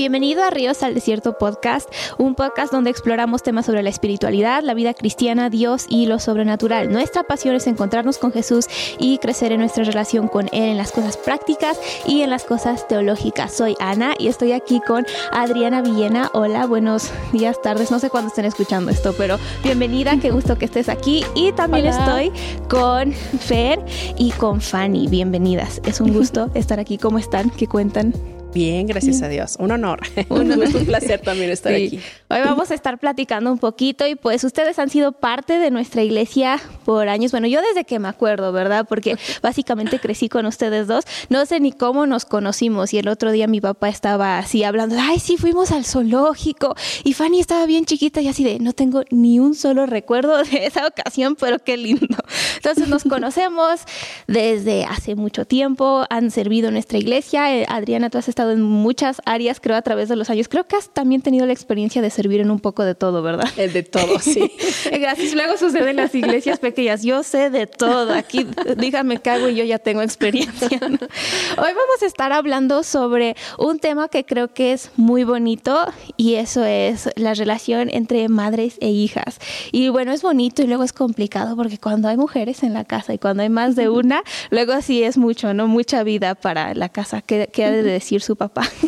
Bienvenido a Ríos al Desierto Podcast, un podcast donde exploramos temas sobre la espiritualidad, la vida cristiana, Dios y lo sobrenatural. Nuestra pasión es encontrarnos con Jesús y crecer en nuestra relación con Él en las cosas prácticas y en las cosas teológicas. Soy Ana y estoy aquí con Adriana Villena. Hola, buenos días, tardes, no sé cuándo estén escuchando esto, pero bienvenida, qué gusto que estés aquí. Y también estoy con Fer y con Fanny. Bienvenidas, es un gusto estar aquí. ¿Cómo están? ¿Qué cuentan? Bien, gracias a Dios. Un honor. Un, un placer también estar aquí. Hoy vamos a estar platicando un poquito y pues ustedes han sido parte de nuestra iglesia por años. Bueno, yo desde que me acuerdo, ¿verdad? Porque básicamente crecí con ustedes dos. No sé ni cómo nos conocimos y el otro día mi papá estaba así hablando, ay, sí, fuimos al zoológico y Fanny estaba bien chiquita y así de, no tengo ni un solo recuerdo de esa ocasión, pero qué lindo. Entonces nos conocemos desde hace mucho tiempo, han servido nuestra iglesia. Eh, Adriana, tú has estado en muchas áreas, creo, a través de los años. Creo que has también tenido la experiencia de servir en un poco de todo, ¿verdad? El de todo, sí. Gracias. Luego sucede en las iglesias pequeñas. Yo sé de todo. Aquí, dígame hago y yo ya tengo experiencia. Hoy vamos a estar hablando sobre un tema que creo que es muy bonito y eso es la relación entre madres e hijas. Y bueno, es bonito y luego es complicado porque cuando hay mujeres en la casa y cuando hay más de una, luego sí es mucho, ¿no? Mucha vida para la casa. ¿Qué, qué ha de decir su papá.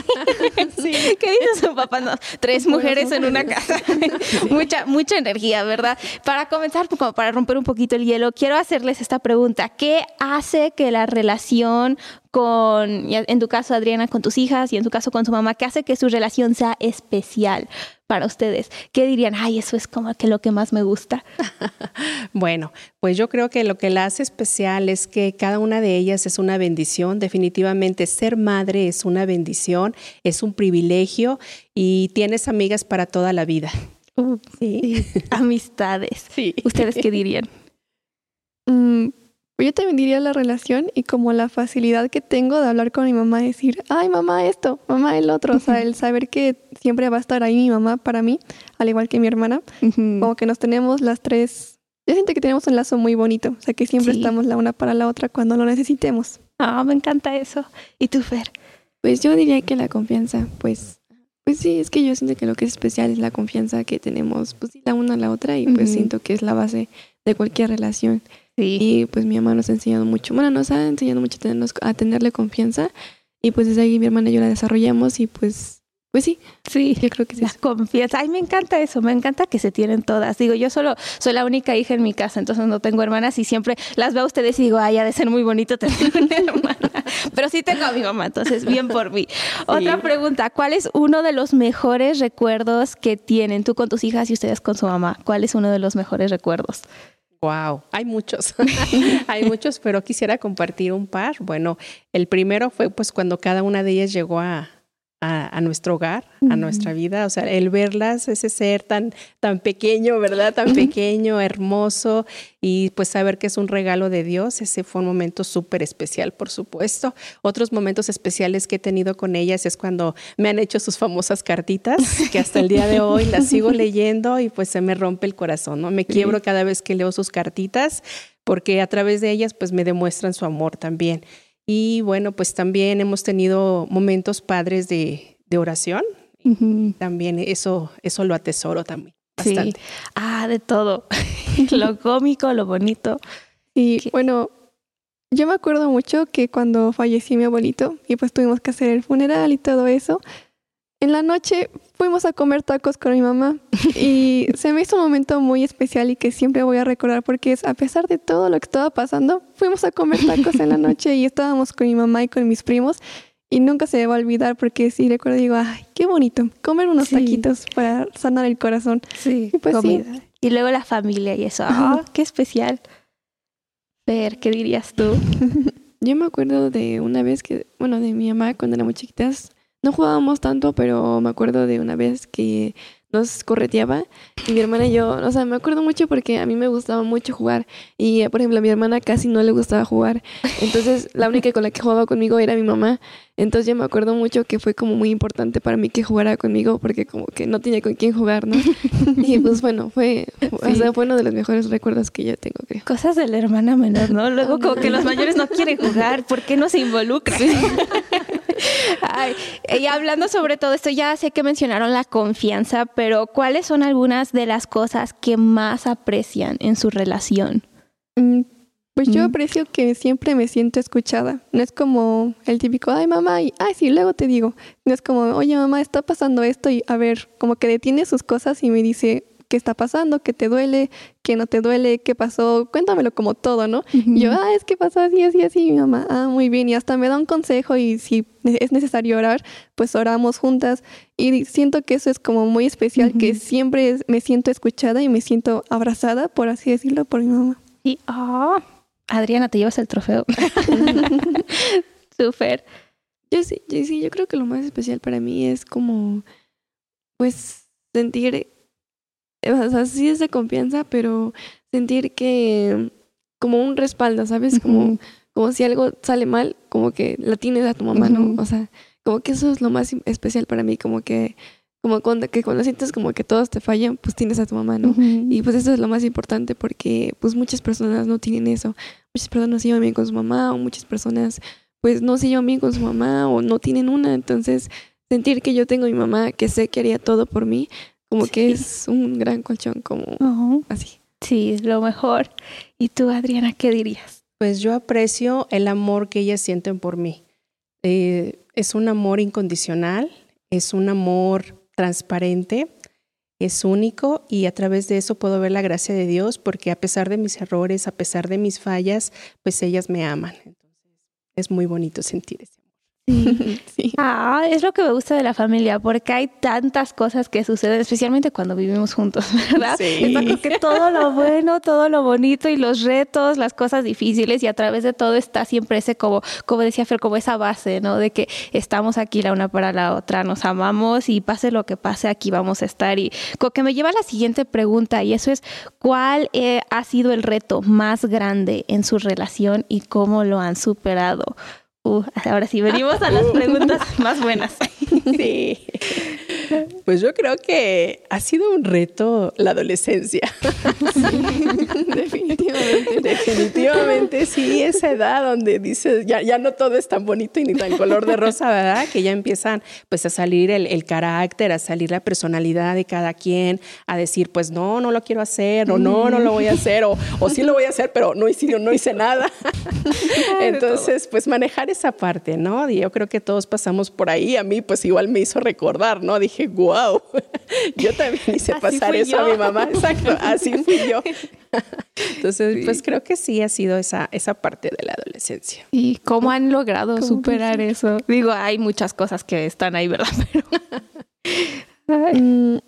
Sí. ¿Qué dice su papá? tres mujeres en una casa. mucha, mucha energía, ¿verdad? Para comenzar, como para romper un poquito el hielo, quiero hacerles esta pregunta. ¿Qué hace que la relación con, en tu caso, Adriana, con tus hijas y en tu caso con su mamá, qué hace que su relación sea especial para ustedes? ¿Qué dirían? Ay, eso es como que lo que más me gusta. bueno, pues yo creo que lo que la hace especial es que cada una de ellas es una bendición. Definitivamente ser madre es una bendición, es un privilegio y tienes amigas para toda la vida. Uh, sí. Amistades. Sí. ¿Ustedes qué dirían? Mm, yo también diría la relación y como la facilidad que tengo de hablar con mi mamá y decir, ay mamá esto, mamá el otro, o sea, el saber que siempre va a estar ahí mi mamá para mí, al igual que mi hermana, como que nos tenemos las tres, yo siento que tenemos un lazo muy bonito, o sea, que siempre estamos la una para la otra cuando lo necesitemos. Ah, me encanta eso. ¿Y tú, Fer? Pues yo diría que la confianza, pues pues sí, es que yo siento que lo que es especial es la confianza que tenemos, pues la una a la otra, y pues siento que es la base de cualquier relación. Y pues mi mamá nos ha enseñado mucho, bueno, nos ha enseñado mucho a, tenernos, a tenerle confianza y pues desde ahí mi hermana y yo la desarrollamos y pues pues sí, sí, yo creo que sí. La confianza. Ay, me encanta eso, me encanta que se tienen todas. Digo, yo solo soy la única hija en mi casa, entonces no tengo hermanas y siempre las veo a ustedes y digo, ay, ha de ser muy bonito tener una hermana. Pero sí tengo a mi mamá, entonces bien por mí. Otra pregunta, ¿cuál es uno de los mejores recuerdos que tienen tú con tus hijas y ustedes con su mamá? ¿Cuál es uno de los mejores recuerdos? Wow, hay muchos, hay muchos, pero quisiera compartir un par. Bueno, el primero fue pues cuando cada una de ellas llegó a, a, nuestro hogar, a nuestra vida. O sea, el verlas, ese ser tan, tan pequeño, ¿verdad? Tan pequeño, hermoso, y pues saber que es un regalo de Dios, ese fue un momento súper especial, por supuesto. Otros momentos especiales que he tenido con ellas es cuando me han hecho sus famosas cartitas, que hasta el día de hoy las sigo leyendo y pues se me rompe el corazón, ¿no? Me quiebro cada vez que leo sus cartitas porque a través de ellas pues me demuestran su amor también. Y bueno, pues también hemos tenido momentos padres de, de oración. También eso, eso lo atesoro también. Bastante. Ah, de todo. lo cómico, lo bonito. Y bueno, yo me acuerdo mucho que cuando falleció mi abuelito y pues tuvimos que hacer el funeral y todo eso, en la noche fuimos a comer tacos con mi mamá y se me hizo un momento muy especial y que siempre voy a recordar porque es a pesar de todo lo que estaba pasando, fuimos a comer tacos en la noche y estábamos con mi mamá y con mis primos y nunca se me va a olvidar porque sí recuerdo digo, ay, qué bonito, comer unos taquitos para sanar el corazón. Sí, pues comida. Y luego la familia y eso, ah, qué especial. Ver, ¿qué dirías tú? Yo me acuerdo de una vez que, bueno, de mi mamá cuando éramos chiquitas, no jugábamos tanto, pero me acuerdo de una vez que nos correteaba y mi hermana y yo, o sea, me acuerdo mucho porque a mí me gustaba mucho jugar y, por ejemplo, a mi hermana casi no le gustaba jugar. Entonces, la única con la que jugaba conmigo era mi mamá. Entonces, yo me acuerdo mucho que fue como muy importante para mí que jugara conmigo porque como que no tenía con quién jugar, ¿no? Y pues bueno, fue, o sea, fue uno de los mejores recuerdos que yo tengo, creo. Cosas de la hermana menor, ¿no? Luego como que los mayores no quieren jugar, ¿por qué no se involucran? Ay, y hablando sobre todo esto, ya sé que mencionaron la confianza, pero ¿cuáles son algunas de las cosas que más aprecian en su relación? Mm, Pues yo Mm. aprecio que siempre me siento escuchada. No es como el típico, ay mamá, y ay sí, luego te digo. No es como, oye mamá, está pasando esto y a ver, como que detiene sus cosas y me dice qué está pasando, qué te duele, qué no te duele, qué pasó, cuéntamelo como todo, ¿no? Y yo, ah, es que pasó así, así, así, mi mamá, ah, muy bien, y hasta me da un consejo y si es necesario orar, pues oramos juntas. Y siento que eso es como muy especial, que siempre es- me siento escuchada y me siento abrazada, por así decirlo, por mi mamá. Y, ah, Adriana, te llevas el trofeo. Súper. Yo sí, yo sí, yo creo que lo más especial para mí es como, pues, sentir, o sea, sí es de confianza, pero sentir que, como un respaldo, ¿sabes? Como, como si algo sale mal, como que la tienes a tu mamá. ¿no? O sea, como que eso es lo más especial para mí, como que, como cuando, que cuando sientes como que todos te fallan, pues tienes a tu mamá, ¿no? Y pues eso es lo más importante porque pues muchas personas no tienen eso. Muchas personas no se llevan bien con su mamá o muchas personas pues no se llevan bien con su mamá o no tienen una. Entonces sentir que yo tengo a mi mamá que sé que haría todo por mí, como que es un gran colchón, como así. Sí, lo mejor. ¿Y tú, Adriana, qué dirías? Pues yo aprecio el amor que ellas sienten por mí. Eh, es un amor incondicional, es un amor transparente, es único y a través de eso puedo ver la gracia de Dios porque a pesar de mis errores, a pesar de mis fallas, pues ellas me aman. Entonces es muy bonito sentir eso. Sí. Ah, es lo que me gusta de la familia, porque hay tantas cosas que suceden, especialmente cuando vivimos juntos, ¿verdad? Sí. Como que todo lo bueno, todo lo bonito y los retos, las cosas difíciles y a través de todo está siempre ese como, como decía Fer, como esa base, ¿no? De que estamos aquí la una para la otra, nos amamos y pase lo que pase, aquí vamos a estar. Y como que me lleva a la siguiente pregunta y eso es, ¿cuál eh, ha sido el reto más grande en su relación y cómo lo han superado? Uh, ahora sí, venimos a las preguntas más buenas. Sí. Pues yo creo que ha sido un reto la adolescencia. Definitivamente. Definitivamente sí, esa edad donde dices, ya, ya no todo es tan bonito y ni tan color de rosa, ¿verdad? Que ya empiezan pues a salir el, el carácter, a salir la personalidad de cada quien, a decir, pues no, no lo quiero hacer, o no, no lo voy a hacer, o, o sí lo voy a hacer, pero no hice, no hice nada. Entonces, pues manejar esa parte, ¿no? Y yo creo que todos pasamos por ahí. A mí, pues igual me hizo recordar, ¿no? Dije, wow, yo también hice Así pasar eso a mi mamá. Exacto, así fui yo. Entonces, pues creo que sí ha sido esa, esa parte de la adolescencia. ¿Y cómo han logrado ¿Cómo superar eso? Digo, hay muchas cosas que están ahí, ¿verdad? Pero...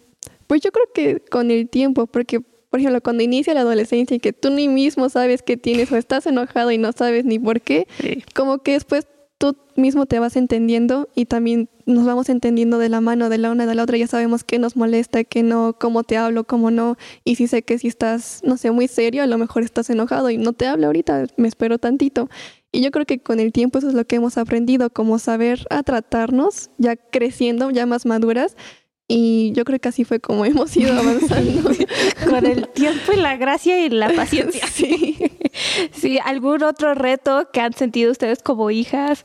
Pues yo creo que con el tiempo, porque por ejemplo, cuando inicia la adolescencia y que tú ni mismo sabes qué tienes o estás enojado y no sabes ni por qué, Sí. como que después tú mismo te vas entendiendo y también nos vamos entendiendo de la mano de la una y de la otra, ya sabemos qué nos molesta, qué no, cómo te hablo, cómo no, y si sé que si estás, no sé, muy serio, a lo mejor estás enojado y no te hablo ahorita, me espero tantito. Y yo creo que con el tiempo eso es lo que hemos aprendido, como saber a tratarnos, ya creciendo, ya más maduras, y yo creo que así fue como hemos ido avanzando. Con el tiempo y la gracia y la paciencia. Sí. Sí, ¿algún otro reto que han sentido ustedes como hijas?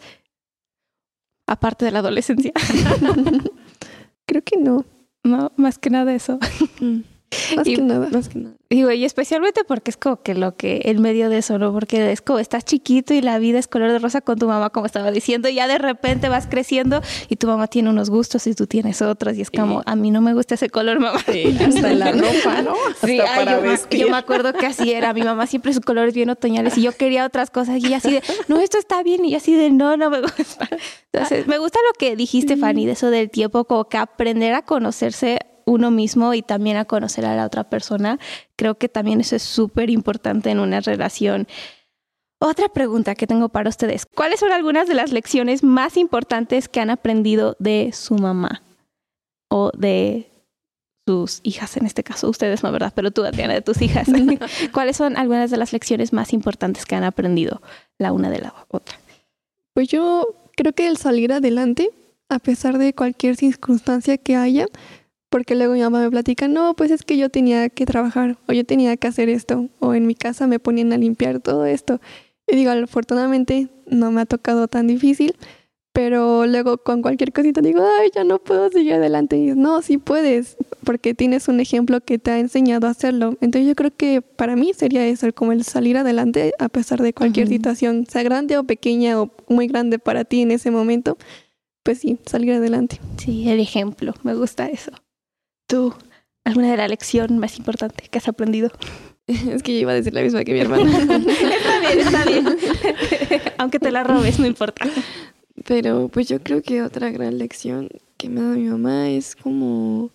Aparte de la adolescencia. Creo que no, No, más que nada eso. Más Y- que nada. Más que nada. Digo, y especialmente porque es como que lo que, el medio de eso, ¿no? Porque es como estás chiquito y la vida es color de rosa con tu mamá, como estaba diciendo, y ya de repente vas creciendo y tu mamá tiene unos gustos y tú tienes otros, y es como, a mí no me gusta ese color, mamá. Sí, hasta en la ropa, ¿no? Hasta ay, para yo, me, yo me acuerdo que así era. Mi mamá siempre sus colores bien otoñales y yo quería otras cosas y así de, no, esto está bien y así de, no, no me gusta. Entonces, me gusta lo que dijiste, Fanny, de eso del tiempo, como que aprender a conocerse uno mismo y también a conocer a la otra persona. Creo que también eso es súper importante en una relación. Otra pregunta que tengo para ustedes. ¿Cuáles son algunas de las lecciones más importantes que han aprendido de su mamá? O de sus hijas, en este caso, ustedes no, ¿verdad? Pero tú, Adriana, de tus hijas. ¿Cuáles son algunas de las lecciones más importantes que han aprendido la una de la otra? Pues yo creo que el salir adelante, a pesar de cualquier circunstancia que haya, porque luego mi mamá me platica, no, pues es que yo tenía que trabajar, o yo tenía que hacer esto, o en mi casa me ponían a limpiar todo esto. Y digo, afortunadamente no me ha tocado tan difícil, pero luego con cualquier cosita digo, ay, ya no puedo seguir adelante. Y no, sí puedes, porque tienes un ejemplo que te ha enseñado a hacerlo. Entonces yo creo que para mí sería eso, como el salir adelante a pesar de cualquier situación, sea grande o pequeña o muy grande para ti en ese momento, pues sí, salir adelante. Sí, el ejemplo, me gusta eso. Tú, ¿alguna de la lección más importante que has aprendido? Es que yo iba a decir la misma que mi hermana. está bien, está bien. Aunque te la robes, no importa. Pero pues yo creo que otra gran lección que me ha dado mi mamá es como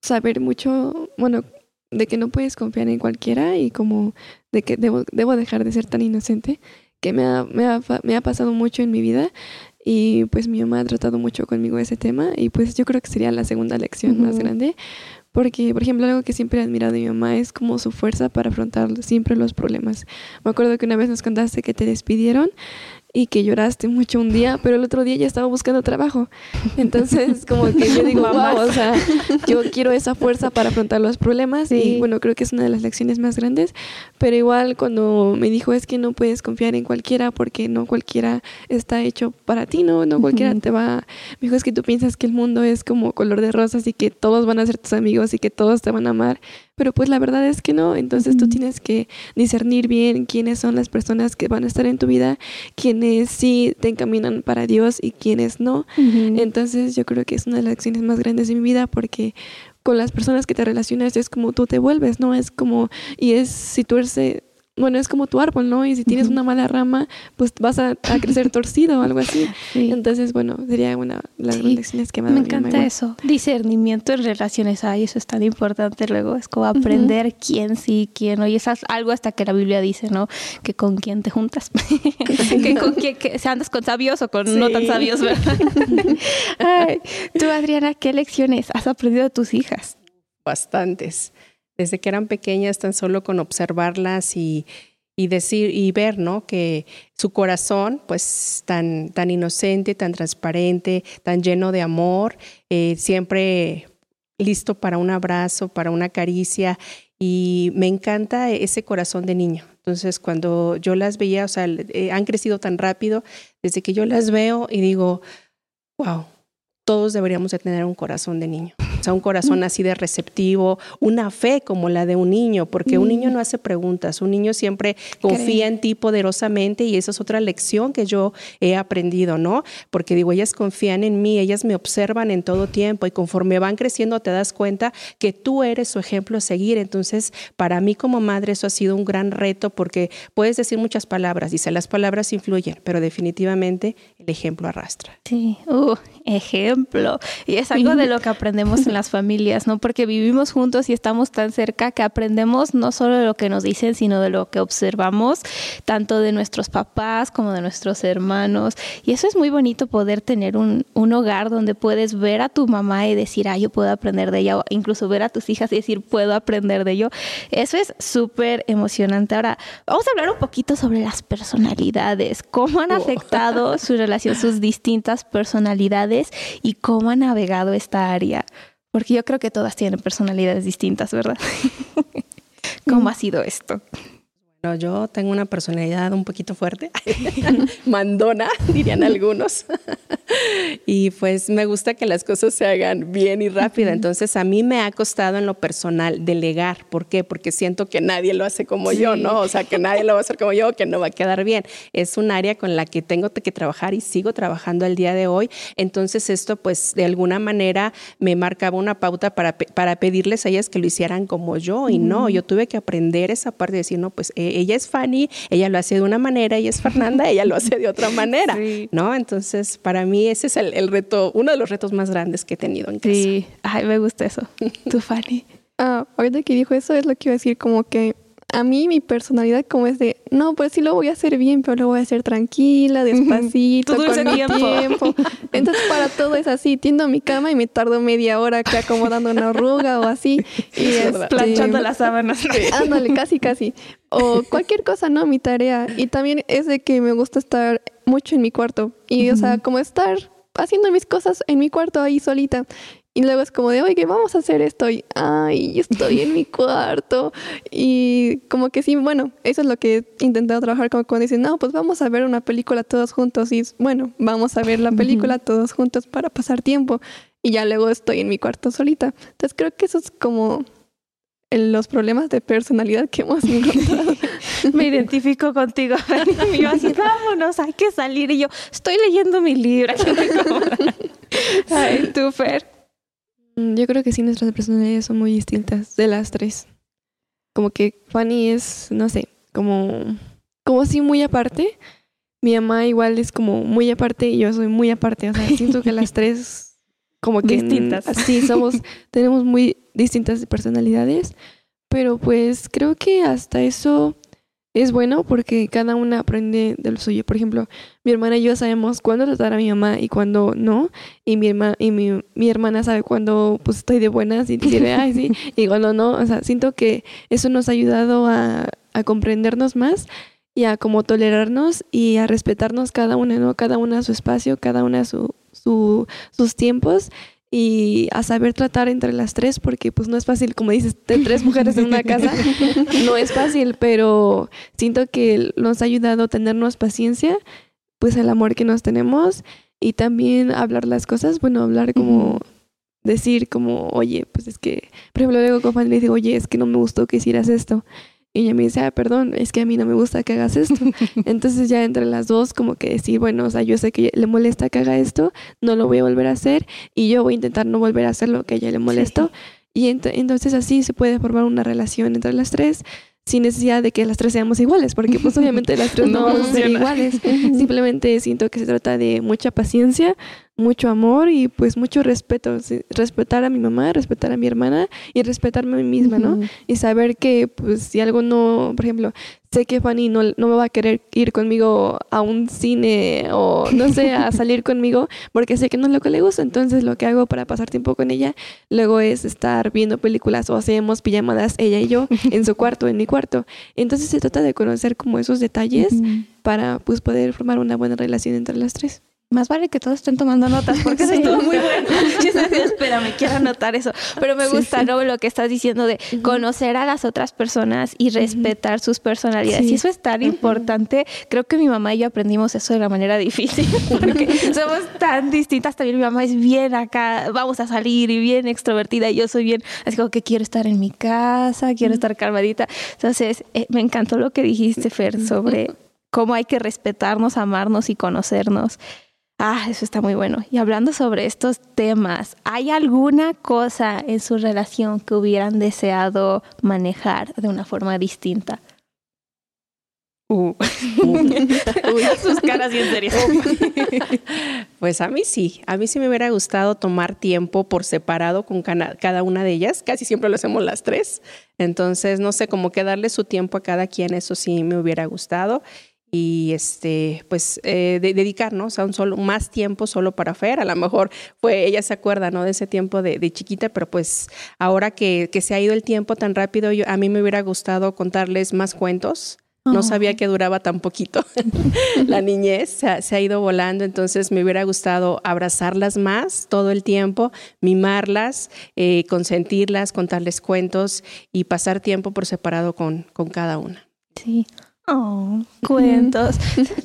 saber mucho, bueno, de que no puedes confiar en cualquiera y como de que debo, debo dejar de ser tan inocente, que me ha, me, ha, me ha pasado mucho en mi vida y pues mi mamá ha tratado mucho conmigo ese tema y pues yo creo que sería la segunda lección más grande porque, por ejemplo, algo que siempre he admirado de mi mamá es como su fuerza para afrontar siempre los problemas. Me acuerdo que una vez nos contaste que te despidieron y que lloraste mucho un día, pero el otro día ya estaba buscando trabajo. Entonces, como que yo digo, wow, o sea, yo quiero esa fuerza para afrontar los problemas y bueno, creo que es una de las lecciones más grandes, pero igual cuando me dijo es que no puedes confiar en cualquiera porque no cualquiera está hecho para ti, no, no cualquiera te va, me dijo es que tú piensas que el mundo es como color de rosas y que todos van a ser tus amigos y que todos te van a amar pero pues la verdad es que no, entonces tú tienes que discernir bien quiénes son las personas que van a estar en tu vida, quiénes sí te encaminan para Dios y quiénes no. Entonces yo creo que es una de las lecciones más grandes de mi vida porque con las personas que te relacionas es como tú te vuelves, ¿no? Es como, y es si tú eres bueno, es como tu árbol, ¿no? Y si tienes una mala rama, pues vas a, crecer torcido o algo así. Entonces, bueno, sería una de las lecciones que me ha Me encanta eso. Discernimiento en relaciones. Ay, eso es tan importante luego. Es como aprender quién sí, quién no. Y es algo hasta que la Biblia dice, ¿no? Que con quién te juntas. que con quién, que se andas con sabios o con no tan sabios, ¿verdad? Ay, tú, Adriana, ¿qué lecciones has aprendido de tus hijas? Bastantes desde que eran pequeñas, tan solo con observarlas y, decir y ver, ¿no? Que su corazón, pues tan, tan inocente, tan transparente, tan lleno de amor, eh, siempre listo para un abrazo, para una caricia. Y me encanta ese corazón de niño. Entonces, cuando yo las veía, o sea, eh, han crecido tan rápido, desde que yo las veo y digo, wow, todos deberíamos de tener un corazón de niño. O sea, un corazón así de receptivo, una fe como la de un niño, porque un niño no hace preguntas, un niño siempre confía en ti poderosamente y esa es otra lección que yo he aprendido, ¿no? Porque digo, ellas confían en mí, ellas me observan en todo tiempo y conforme van creciendo te das cuenta que tú eres su ejemplo a seguir. Entonces, para mí como madre eso ha sido un gran reto porque puedes decir muchas palabras, dice, las palabras influyen, pero definitivamente ejemplo arrastra. Sí, uh, ejemplo. Y es algo de lo que aprendemos en las familias, ¿no? Porque vivimos juntos y estamos tan cerca que aprendemos no solo de lo que nos dicen, sino de lo que observamos, tanto de nuestros papás como de nuestros hermanos. Y eso es muy bonito poder tener un, un hogar donde puedes ver a tu mamá y decir, ah, yo puedo aprender de ella, o incluso ver a tus hijas y decir, puedo aprender de ello. Eso es súper emocionante. Ahora, vamos a hablar un poquito sobre las personalidades, cómo han afectado su relación, sus distintas personalidades y cómo ha navegado esta área. Porque yo creo que todas tienen personalidades distintas, ¿verdad? ¿Cómo mm. ha sido esto? Bueno, yo tengo una personalidad un poquito fuerte, mandona, dirían algunos. y pues me gusta que las cosas se hagan bien y rápido. Entonces a mí me ha costado en lo personal delegar. ¿Por qué? Porque siento que nadie lo hace como yo, ¿no? O sea, que nadie lo va a hacer como yo, que no va a quedar bien. Es un área con la que tengo que trabajar y sigo trabajando al día de hoy. Entonces esto pues de alguna manera me marcaba una pauta para, para pedirles a ellas que lo hicieran como yo. Y no, yo tuve que aprender esa parte de decir, no, pues ella es Fanny, ella lo hace de una manera, ella es Fernanda, ella lo hace de otra manera, ¿no? Entonces, para mí ese es el, reto, uno de los retos más grandes que he tenido en casa. Sí, ay, me gusta eso. Tú, Fanny. Ah, ahorita que dijo eso es lo que iba a decir, como que a mí mi personalidad como es de, no, pues sí lo voy a hacer bien, pero lo voy a hacer tranquila, despacito, con mi tiempo. Entonces para todo es así, tiendo mi cama y me tardo media hora acá acomodando una arruga o así. Y es, este, planchando las sábanas. Ándale, casi, casi. O cualquier cosa, ¿no? Mi tarea. Y también es de que me gusta estar mucho en mi cuarto. Y, o sea, como estar haciendo mis cosas en mi cuarto ahí solita. Y luego es como de, oye, vamos a hacer esto. Y, ay, estoy en mi cuarto. Y como que sí, bueno, eso es lo que he intentado trabajar. Como cuando dicen, no, pues vamos a ver una película todos juntos. Y bueno, vamos a ver la película todos juntos para pasar tiempo. Y ya luego estoy en mi cuarto solita. Entonces creo que eso es como los problemas de personalidad que hemos encontrado. Me identifico contigo. Y yo así, vámonos, hay que salir. Y yo, estoy leyendo mi libro. Ay, tú, Fer. Mm, yo creo que sí, nuestras personalidades son muy distintas de las tres. Como que Fanny es, no sé, como, como sí muy aparte. Mi mamá igual es como muy aparte y yo soy muy aparte. O sea, siento que las tres como que distintas. Sí, somos, tenemos muy distintas personalidades, pero pues creo que hasta eso es bueno porque cada una aprende de lo suyo. Por ejemplo, mi hermana y yo sabemos cuándo tratar a mi mamá y cuándo no, y mi, herma, y mi, mi hermana sabe cuándo pues estoy de buenas y dice, ay, sí, y cuando no. O sea, siento que eso nos ha ayudado a, a comprendernos más y a como tolerarnos y a respetarnos cada una, ¿no? Cada una su espacio, cada una su, su, sus tiempos y a saber tratar entre las tres, porque pues no es fácil, como dices, de tres mujeres en una casa, no es fácil, pero siento que nos ha ayudado a tenernos paciencia, pues el amor que nos tenemos y también hablar las cosas, bueno, hablar como... Decir como, oye, pues es que, por ejemplo, luego con Fanny le digo, oye, es que no me gustó que hicieras esto. Y ella me dice, ah, perdón, es que a mí no me gusta que hagas esto. Entonces ya entre las dos como que decir, bueno, o sea, yo sé que le molesta que haga esto, no lo voy a volver a hacer y yo voy a intentar no volver a hacer lo que a ella le molestó. Y ent entonces así se puede formar una relación entre las tres sin necesidad de que las tres seamos iguales, porque pues obviamente las tres no, vamos a ser iguales. Simplemente siento que se trata de mucha paciencia, mucho amor y pues mucho respeto. Respetar a mi mamá, respetar a mi hermana y respetarme a mí misma, ¿no? Y saber que pues si algo no, por ejemplo, sé que Fanny no, no me va a querer ir conmigo a un cine o no sé, a salir conmigo porque sé que no es lo que le gusta. Entonces lo que hago para pasar tiempo con ella luego es estar viendo películas o hacemos pijamadas ella y yo en su cuarto, en mi cuarto. Entonces se trata de conocer como esos detalles para pues poder formar una buena relación entre las tres. Más vale que todos estén tomando notas porque eso estuvo muy bueno. Yo decía, espérame, quiero anotar eso. Pero me gusta ¿no? lo que estás diciendo de conocer a las otras personas y respetar sus personalidades. Y eso es tan importante. Creo que mi mamá y yo aprendimos eso de la manera difícil porque somos tan distintas. También mi mamá es bien acá, vamos a salir y bien extrovertida y yo soy bien, así como que quiero estar en mi casa, quiero estar calmadita. Entonces, eh, me encantó lo que dijiste, Fer, sobre cómo hay que respetarnos, amarnos y conocernos. Ah, eso está muy bueno. Y hablando sobre estos temas, ¿hay alguna cosa en su relación que hubieran deseado manejar de una forma distinta? Uh. Uy, sus caras bien serias. Pues a mí sí, a mí sí me hubiera gustado tomar tiempo por separado con cada una de ellas. Casi siempre lo hacemos las tres. Entonces, no sé, como que darle su tiempo a cada quien, eso sí me hubiera gustado y este pues eh, dedicarnos a un solo más tiempo solo para Fer. A lo mejor fue ella se acuerda no de ese tiempo de, chiquita pero pues ahora que, que, se ha ido el tiempo tan rápido yo, a mí me hubiera gustado contarles más cuentos. No sabía que duraba tan poquito la niñez, se ha, ido volando, entonces me hubiera gustado abrazarlas más todo el tiempo, mimarlas, eh, consentirlas, contarles cuentos y pasar tiempo por separado con, con cada una. Sí, Oh, cuentos.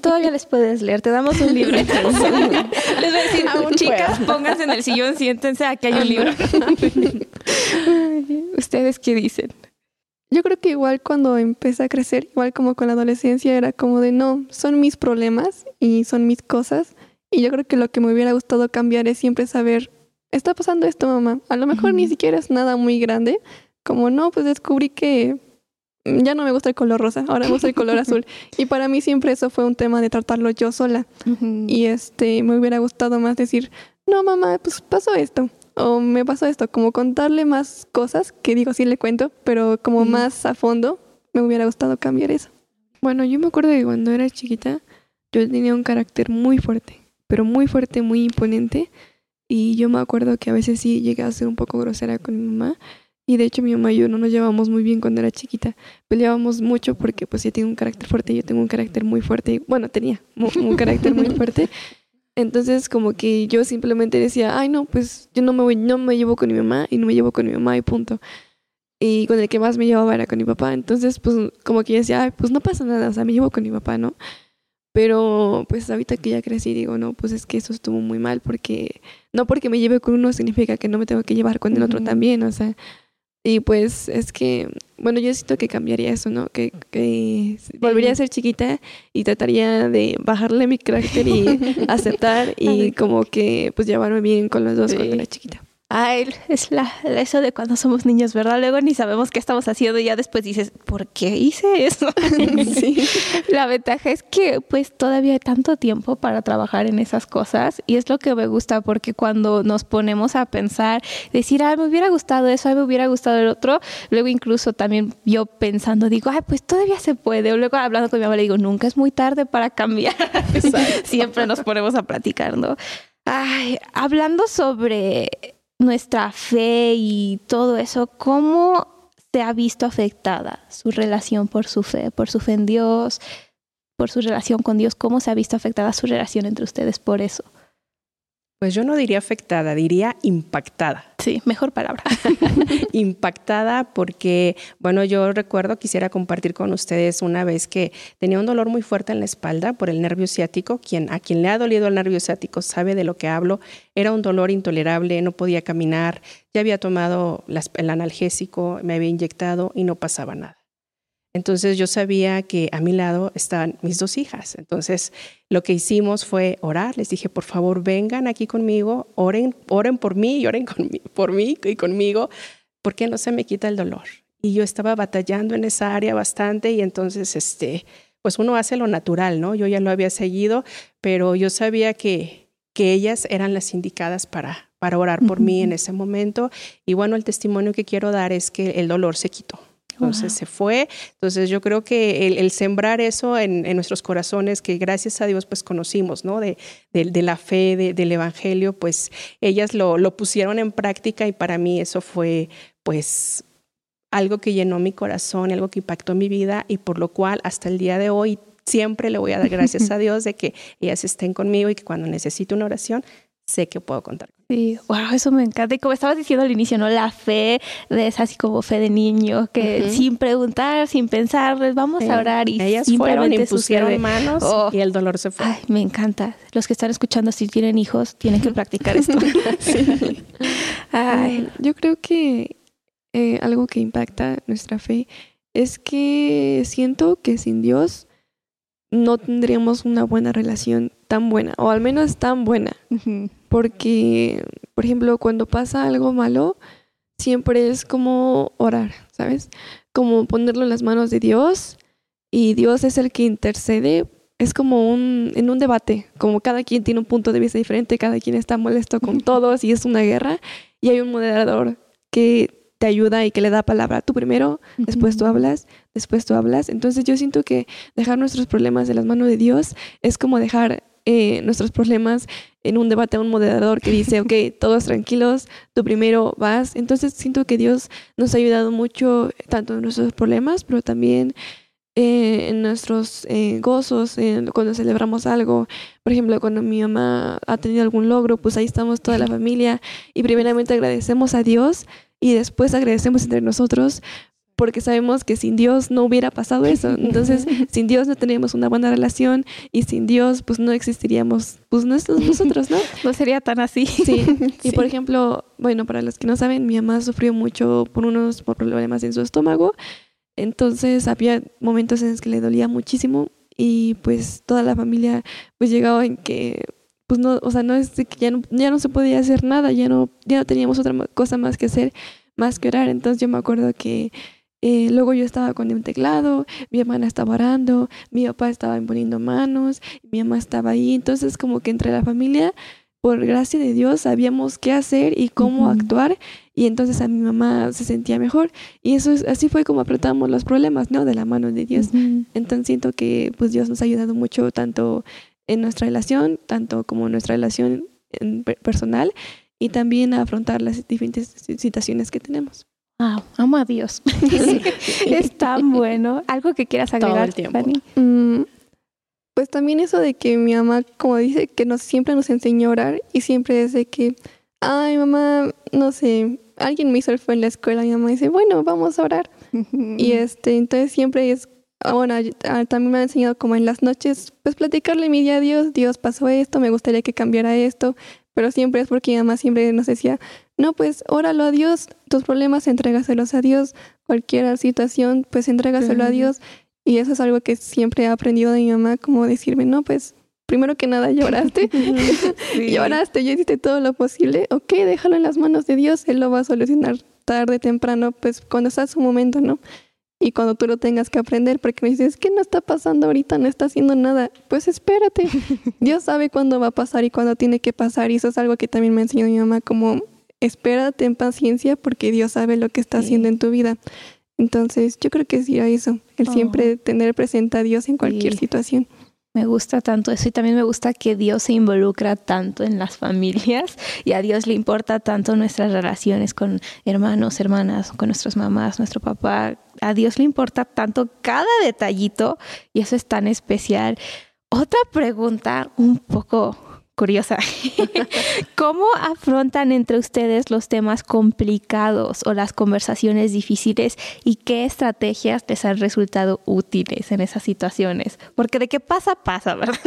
Todavía les puedes leer. Te damos un libro. les voy a decir, chicas, pónganse en el sillón, siéntense, aquí hay un libro. ¿Ustedes qué dicen? Yo creo que igual cuando empecé a crecer, igual como con la adolescencia, era como de no, son mis problemas y son mis cosas. Y yo creo que lo que me hubiera gustado cambiar es siempre saber, está pasando esto, mamá. A lo mejor ni siquiera es nada muy grande. Como no, pues descubrí que ya no me gusta el color rosa, ahora me gusta el color azul. Y para mí siempre eso fue un tema de tratarlo yo sola. Y este, me hubiera gustado más decir, no mamá, pues pasó esto. O me pasó esto, como contarle más cosas, que digo sí le cuento, pero como más a fondo, me hubiera gustado cambiar eso. Bueno, yo me acuerdo que cuando era chiquita, yo tenía un carácter muy fuerte, pero muy fuerte, muy imponente. Y yo me acuerdo que a veces sí llegué a ser un poco grosera con mi mamá y de hecho mi mamá y yo no nos llevamos muy bien cuando era chiquita. Peleábamos mucho porque pues ella tiene un carácter fuerte yo tengo un carácter muy fuerte. Bueno, tenía un, carácter muy fuerte. Entonces como que yo simplemente decía, ay no, pues yo no me voy, no me llevo con mi mamá y no me llevo con mi mamá y punto. Y con el que más me llevaba era con mi papá. Entonces pues como que yo decía, ay, pues no pasa nada, o sea, me llevo con mi papá, ¿no? Pero pues ahorita que ya crecí digo, no, pues es que eso estuvo muy mal porque no porque me lleve con uno significa que no me tengo que llevar con el otro Ujú. también, o sea. Y pues es que, bueno, yo siento que cambiaría eso, ¿no? Que, que volvería a ser chiquita y trataría de bajarle mi carácter y aceptar y como que pues llevarme bien con los dos Sí. cuando era chiquita. Ay, es la, eso de cuando somos niños, ¿verdad? Luego ni sabemos qué estamos haciendo y ya después dices, ¿por qué hice eso? Sí. La ventaja es que pues todavía hay tanto tiempo para trabajar en esas cosas y es lo que me gusta porque cuando nos ponemos a pensar, decir, ay, me hubiera gustado eso, ay, me hubiera gustado el otro, luego incluso también yo pensando, digo, ay, pues todavía se puede. O luego hablando con mi mamá le digo, nunca es muy tarde para cambiar. Siempre nos ponemos a platicar, ¿no? Ay, hablando sobre nuestra fe y todo eso, ¿cómo se ha visto afectada su relación por su fe, por su fe en Dios, por su relación con Dios? ¿Cómo se ha visto afectada su relación entre ustedes por eso? Pues yo no diría afectada, diría impactada. Sí, mejor palabra. impactada porque, bueno, yo recuerdo, quisiera compartir con ustedes una vez que tenía un dolor muy fuerte en la espalda por el nervio ciático. Quien, a quien le ha dolido el nervio ciático sabe de lo que hablo. Era un dolor intolerable, no podía caminar, ya había tomado las- el analgésico, me había inyectado y no pasaba nada. Entonces yo sabía que a mi lado estaban mis dos hijas. Entonces lo que hicimos fue orar. Les dije, por favor, vengan aquí conmigo, oren, oren por mí y oren por mí y conmigo, porque no se me quita el dolor. Y yo estaba batallando en esa área bastante y entonces, este, pues uno hace lo natural, ¿no? Yo ya lo había seguido, pero yo sabía que, que ellas eran las indicadas para, para orar por mí en ese momento. Y bueno, el testimonio que quiero dar es que el dolor se quitó. Entonces se fue. Entonces yo creo que el, el sembrar eso en, en nuestros corazones, que gracias a Dios pues conocimos, ¿no? De, de, de la fe, de- del Evangelio, pues ellas lo, lo pusieron en práctica y para mí eso fue pues algo que llenó mi corazón, algo que impactó mi vida y por lo cual hasta el día de hoy siempre le voy a dar gracias a Dios de que ellas estén conmigo y que cuando necesito una oración sé que puedo contar. Sí, wow, eso me encanta. Y como estabas diciendo al inicio, ¿no? La fe de es así como fe de niño, que sin preguntar, sin pensar, les vamos a orar y ellas fueron, simplemente impusieron sucede. manos Oh. y el dolor se fue. Ay, me encanta. Los que están escuchando, si tienen hijos, tienen que practicar esto. Ay, Mm, Yo creo que eh, algo que impacta nuestra fe es que siento que sin Dios no tendríamos una buena relación tan buena, o al menos tan buena. Porque, por ejemplo, cuando pasa algo malo, siempre es como orar, ¿sabes? Como ponerlo en las manos de Dios y Dios es el que intercede. Es como un, en un debate, como cada quien tiene un punto de vista diferente, cada quien está molesto con todos y es una guerra y hay un moderador que te ayuda y que le da palabra. Tú primero, después tú hablas, después tú hablas. Entonces yo siento que dejar nuestros problemas en las manos de Dios es como dejar eh, nuestros problemas en un debate a un moderador que dice, ok, todos tranquilos, tú primero vas. Entonces siento que Dios nos ha ayudado mucho, tanto en nuestros problemas, pero también eh, en nuestros eh, gozos, cuando celebramos algo. Por ejemplo, cuando mi mamá ha tenido algún logro, pues ahí estamos toda la familia y primeramente agradecemos a Dios y después agradecemos entre nosotros porque sabemos que sin Dios no hubiera pasado eso. Entonces, sin Dios no teníamos una buena relación y sin Dios pues no existiríamos pues nos- nosotros, ¿no? No sería tan así. Sí. Y Sí. por ejemplo, bueno, para los que no saben, mi mamá sufrió mucho por unos problemas en su estómago. Entonces había momentos en los que le dolía muchísimo y pues toda la familia pues llegaba en que pues no, o sea, no es de que ya no, ya no se podía hacer nada, ya no, ya no teníamos otra cosa más que hacer, más que orar. Entonces yo me acuerdo que eh, luego yo estaba con un teclado, mi hermana estaba orando, mi papá estaba imponiendo manos, mi mamá estaba ahí. Entonces como que entre la familia, por gracia de Dios, sabíamos qué hacer y cómo actuar. Y entonces a mi mamá se sentía mejor. Y eso es, así fue como apretamos los problemas, ¿no? De la mano de Dios. Entonces siento que pues Dios nos ha ayudado mucho tanto en nuestra relación, tanto como en nuestra relación en personal y también a afrontar las diferentes si- situaciones que tenemos. Wow, amo a Dios. es tan bueno. Algo que quieras Todo agregar, el tiempo. Fanny? Mm, pues también eso de que mi mamá, como dice, que nos siempre nos enseñó a orar y siempre es de que, ay mamá, no sé, alguien me hizo el fue en la escuela, mi mamá dice, bueno, vamos a orar. Y este, entonces siempre es, bueno, ah, también me ha enseñado como en las noches, pues platicarle mi día a Dios, Dios pasó esto, me gustaría que cambiara esto, pero siempre es porque mi mamá siempre nos decía, no, pues óralo a Dios, tus problemas entrégaselos a Dios, cualquier situación, pues entrégaselo a Dios. Y eso es algo que siempre he aprendido de mi mamá, como decirme, no, pues primero que nada lloraste, lloraste, yo hiciste todo lo posible, ok, déjalo en las manos de Dios, Él lo va a solucionar tarde, temprano, pues cuando está su momento, ¿no? Y cuando tú lo tengas que aprender, porque me dices, ¿qué no está pasando ahorita? No está haciendo nada. Pues espérate. Dios sabe cuándo va a pasar y cuándo tiene que pasar. Y eso es algo que también me enseñó mi mamá, como espérate en paciencia porque Dios sabe lo que está haciendo en tu vida. Entonces, yo creo que es ir a eso, el siempre oh. tener presente a Dios en cualquier situación. Me gusta tanto eso y también me gusta que Dios se involucra tanto en las familias y a Dios le importa tanto nuestras relaciones con hermanos, hermanas, con nuestras mamás, nuestro papá. A Dios le importa tanto cada detallito y eso es tan especial. Otra pregunta un poco curiosa. ¿Cómo afrontan entre ustedes los temas complicados o las conversaciones difíciles y qué estrategias les han resultado útiles en esas situaciones? Porque de qué pasa, pasa, ¿verdad?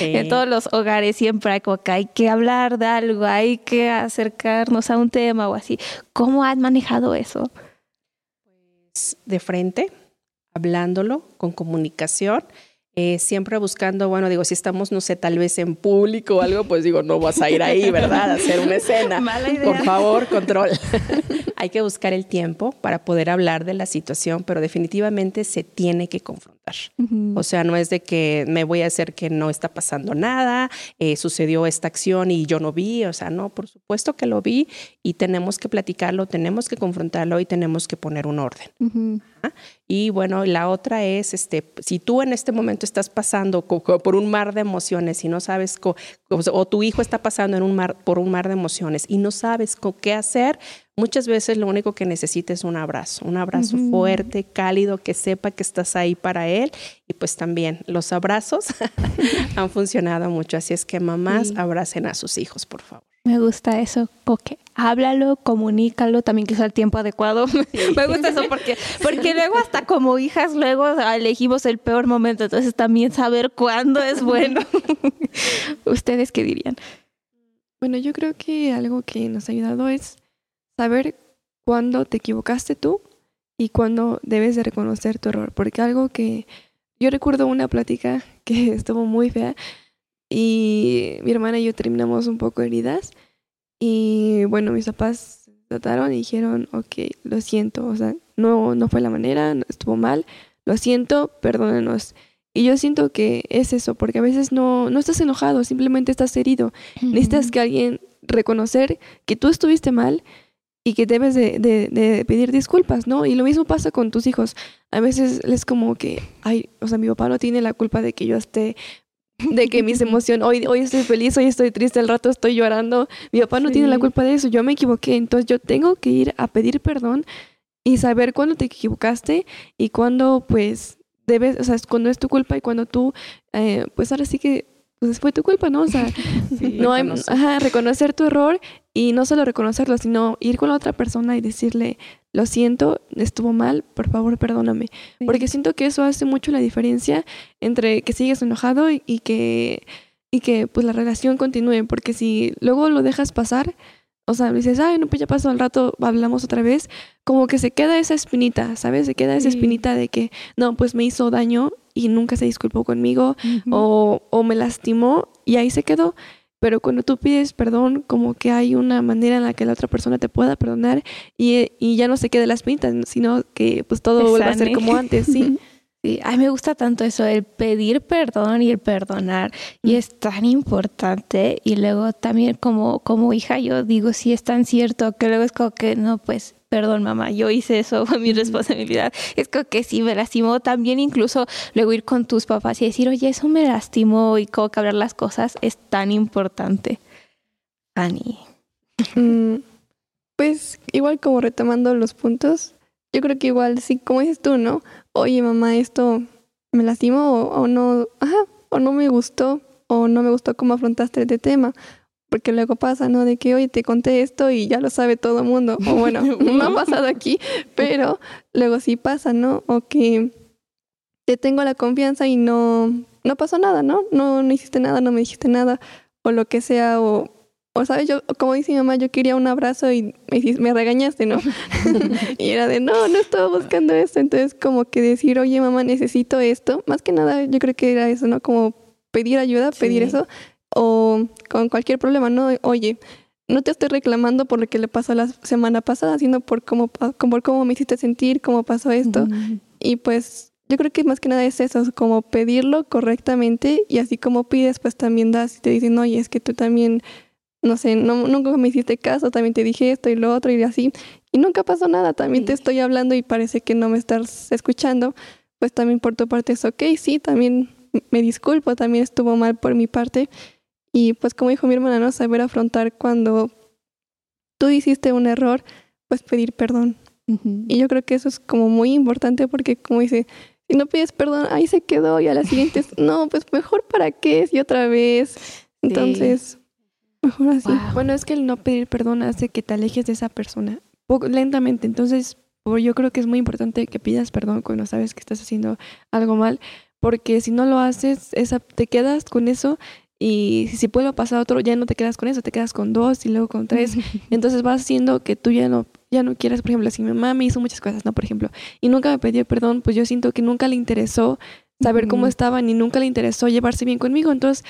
en todos los hogares siempre hay como que hay que hablar de algo, hay que acercarnos a un tema o así. ¿Cómo han manejado eso? Pues de frente, hablándolo, con comunicación eh, siempre buscando, bueno, digo, si estamos, no sé, tal vez en público o algo, pues digo, no vas a ir ahí, ¿verdad? A hacer una escena. Mala idea. Por favor, control. Hay que buscar el tiempo para poder hablar de la situación, pero definitivamente se tiene que confrontar. O sea, no es de que me voy a hacer que no está pasando nada, eh, sucedió esta acción y yo no vi, o sea, no, por supuesto que lo vi y tenemos que platicarlo, tenemos que confrontarlo y tenemos que poner un orden. Y bueno, la otra es, este, si tú en este momento estás pasando por un mar de emociones y no sabes, o tu hijo está pasando en un mar, por un mar de emociones y no sabes qué hacer, muchas veces lo único que necesita es un abrazo, un abrazo fuerte, cálido, que sepa que estás ahí para él. Y pues también los abrazos han funcionado mucho. Así es que mamás abracen a sus hijos, por favor. Me gusta eso, porque háblalo, comunícalo, también que sea el tiempo adecuado. Me gusta eso porque, porque luego hasta como hijas luego elegimos el peor momento, entonces también saber cuándo es bueno. ¿Ustedes qué dirían? Bueno, yo creo que algo que nos ha ayudado es saber cuándo te equivocaste tú y cuándo debes de reconocer tu error, porque algo que yo recuerdo una plática que estuvo muy fea y mi hermana y yo terminamos un poco heridas. Y bueno, mis papás trataron y dijeron, ok, lo siento, o sea, no, no fue la manera, estuvo mal, lo siento, perdónenos. Y yo siento que es eso, porque a veces no, no estás enojado, simplemente estás herido. Necesitas que alguien reconocer que tú estuviste mal y que debes de, de, pedir disculpas, ¿no? Y lo mismo pasa con tus hijos. A veces es como que, ay, o sea, mi papá no tiene la culpa de que yo esté de que mis emociones, hoy, hoy estoy feliz, hoy estoy triste, al rato estoy llorando. Mi papá no tiene la culpa de eso, yo me equivoqué, entonces yo tengo que ir a pedir perdón y saber cuándo te equivocaste y cuándo pues debes, o sea, cuando es tu culpa y cuando tú, eh, pues ahora sí que pues fue tu culpa, ¿no? O sea, no hay, ajá, reconocer tu error y no solo reconocerlo, sino ir con la otra persona y decirle, lo siento, estuvo mal, por favor, perdóname. Porque siento que eso hace mucho la diferencia entre que sigues enojado y, que, y que pues la relación continúe. Porque si luego lo dejas pasar, o sea, dices, ay, no, pues ya pasó al rato, hablamos otra vez, como que se queda esa espinita, ¿sabes? Se queda esa espinita de que, no, pues me hizo daño y nunca se disculpó conmigo o, o me lastimó y ahí se quedó. Pero cuando tú pides perdón, como que hay una manera en la que la otra persona te pueda perdonar y, y ya no se quede las pintas, sino que pues todo vuelve a ser como antes, sí. Sí, a mí me gusta tanto eso, el pedir perdón y el perdonar. Y es tan importante. Y luego también como, como hija yo digo, sí es tan cierto que luego es como que, no, pues perdón mamá, yo hice eso, fue mi responsabilidad. Es como que sí, me lastimó también incluso luego ir con tus papás y decir, oye, eso me lastimó y cómo que hablar las cosas es tan importante. Fanny. Mm, pues igual como retomando los puntos, yo creo que igual sí, como dices tú, ¿no? Oye mamá, esto me lastimó o, no, ajá, o no me gustó o no me gustó cómo afrontaste este tema. Porque luego pasa, ¿no? De que, oye, te conté esto y ya lo sabe todo el mundo. O bueno, no ha pasado aquí, pero luego sí pasa, ¿no? O que te tengo la confianza y no, no pasó nada, ¿no? ¿no? No hiciste nada, no me dijiste nada, o lo que sea, o, o sabes, yo, como dice mi mamá, yo quería un abrazo y me, me regañaste, ¿no? y era de, no, no estaba buscando esto. Entonces, como que decir, oye, mamá, necesito esto. Más que nada, yo creo que era eso, ¿no? Como pedir ayuda, pedir eso, o con cualquier problema, ¿no? Oye, no te estoy reclamando por lo que le pasó la semana pasada, sino por cómo, por cómo me hiciste sentir, cómo pasó esto. Y pues yo creo que más que nada es eso, como pedirlo correctamente y así como pides, pues también das y te dicen, oye, es que tú también, no sé, no, nunca me hiciste caso, también te dije esto y lo otro y así. Y nunca pasó nada, también te estoy hablando y parece que no me estás escuchando, pues también por tu parte es ok, sí, también me disculpo, también estuvo mal por mi parte. Y pues como dijo mi hermana, no saber afrontar cuando tú hiciste un error, pues pedir perdón. Y yo creo que eso es como muy importante porque como dice, si no pides perdón, ahí se quedó y a la siguiente, no, pues mejor para qué, y otra vez. Entonces, mejor así. Bueno, es que el no pedir perdón hace que te alejes de esa persona lentamente. Entonces, yo creo que es muy importante que pidas perdón cuando sabes que estás haciendo algo mal, porque si no lo haces, esa, te quedas con eso y si puede pasar otro, ya no te quedas con eso, te quedas con dos y luego con tres. Entonces vas haciendo que tú ya no ya no quieras, por ejemplo, si mi mamá me hizo muchas cosas, ¿no? Por ejemplo, y nunca me pidió perdón, pues yo siento que nunca le interesó saber cómo estaba, ni nunca le interesó llevarse bien conmigo. Entonces,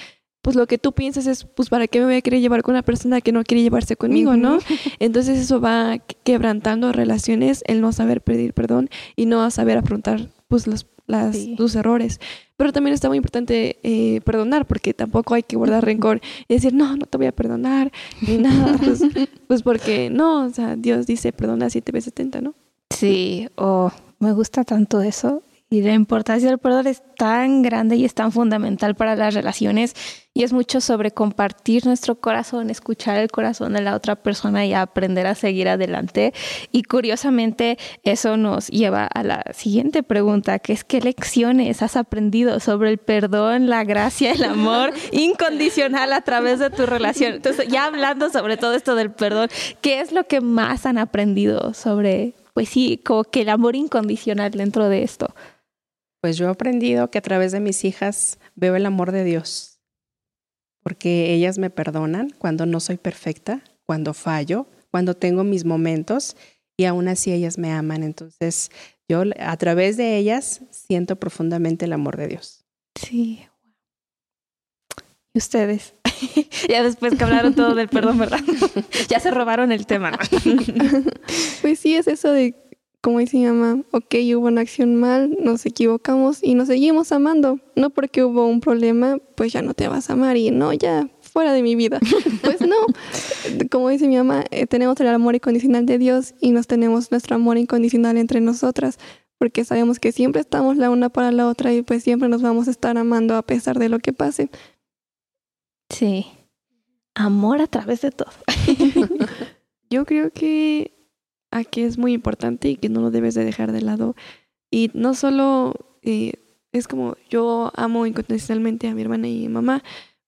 pues lo que tú piensas es, pues, ¿para qué me voy a querer llevar con una persona que no quiere llevarse conmigo, no? Entonces eso va quebrantando relaciones, el no saber pedir perdón y no saber afrontar, pues, los, las, errores. Pero también está muy importante eh, perdonar, porque tampoco hay que guardar rencor y decir, no, no te voy a perdonar, ni nada. Pues, pues, porque no, o sea, Dios dice, perdona siete veces setenta, ¿no? Sí, o me gusta tanto eso. Y la importancia del perdón es tan grande y es tan fundamental para las relaciones y es mucho sobre compartir nuestro corazón, escuchar el corazón de la otra persona y aprender a seguir adelante. Y curiosamente eso nos lleva a la siguiente pregunta, que es qué lecciones has aprendido sobre el perdón, la gracia, el amor incondicional a través de tu relación. Entonces, ya hablando sobre todo esto del perdón, ¿qué es lo que más han aprendido sobre, pues sí, como que el amor incondicional dentro de esto? Pues yo he aprendido que a través de mis hijas veo el amor de Dios, porque ellas me perdonan cuando no soy perfecta, cuando fallo, cuando tengo mis momentos y aún así ellas me aman. Entonces yo a través de ellas siento profundamente el amor de Dios. Sí. ¿Y ustedes? ya después que hablaron todo del perdón, ¿verdad? ya se robaron el tema. pues sí, es eso de como dice mi mamá, ok, hubo una acción mal, nos equivocamos y nos seguimos amando. No porque hubo un problema, pues ya no te vas a amar y no, ya fuera de mi vida. Pues no, como dice mi mamá, eh, tenemos el amor incondicional de Dios y nos tenemos nuestro amor incondicional entre nosotras, porque sabemos que siempre estamos la una para la otra y pues siempre nos vamos a estar amando a pesar de lo que pase. Sí, amor a través de todo. Yo creo que que es muy importante y que no lo debes de dejar de lado. Y no solo eh, es como yo amo incondicionalmente a mi hermana y mi mamá,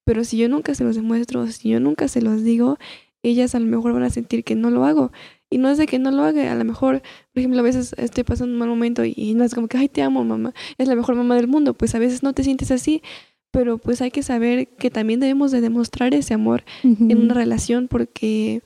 pero si yo nunca se los demuestro, si yo nunca se los digo, ellas a lo mejor van a sentir que no lo hago. Y no es de que no lo haga, a lo mejor, por ejemplo, a veces estoy pasando un mal momento y, no es como que, ay, te amo, mamá, es la mejor mamá del mundo. Pues a veces no te sientes así, pero pues hay que saber que también debemos de demostrar ese amor en una relación porque,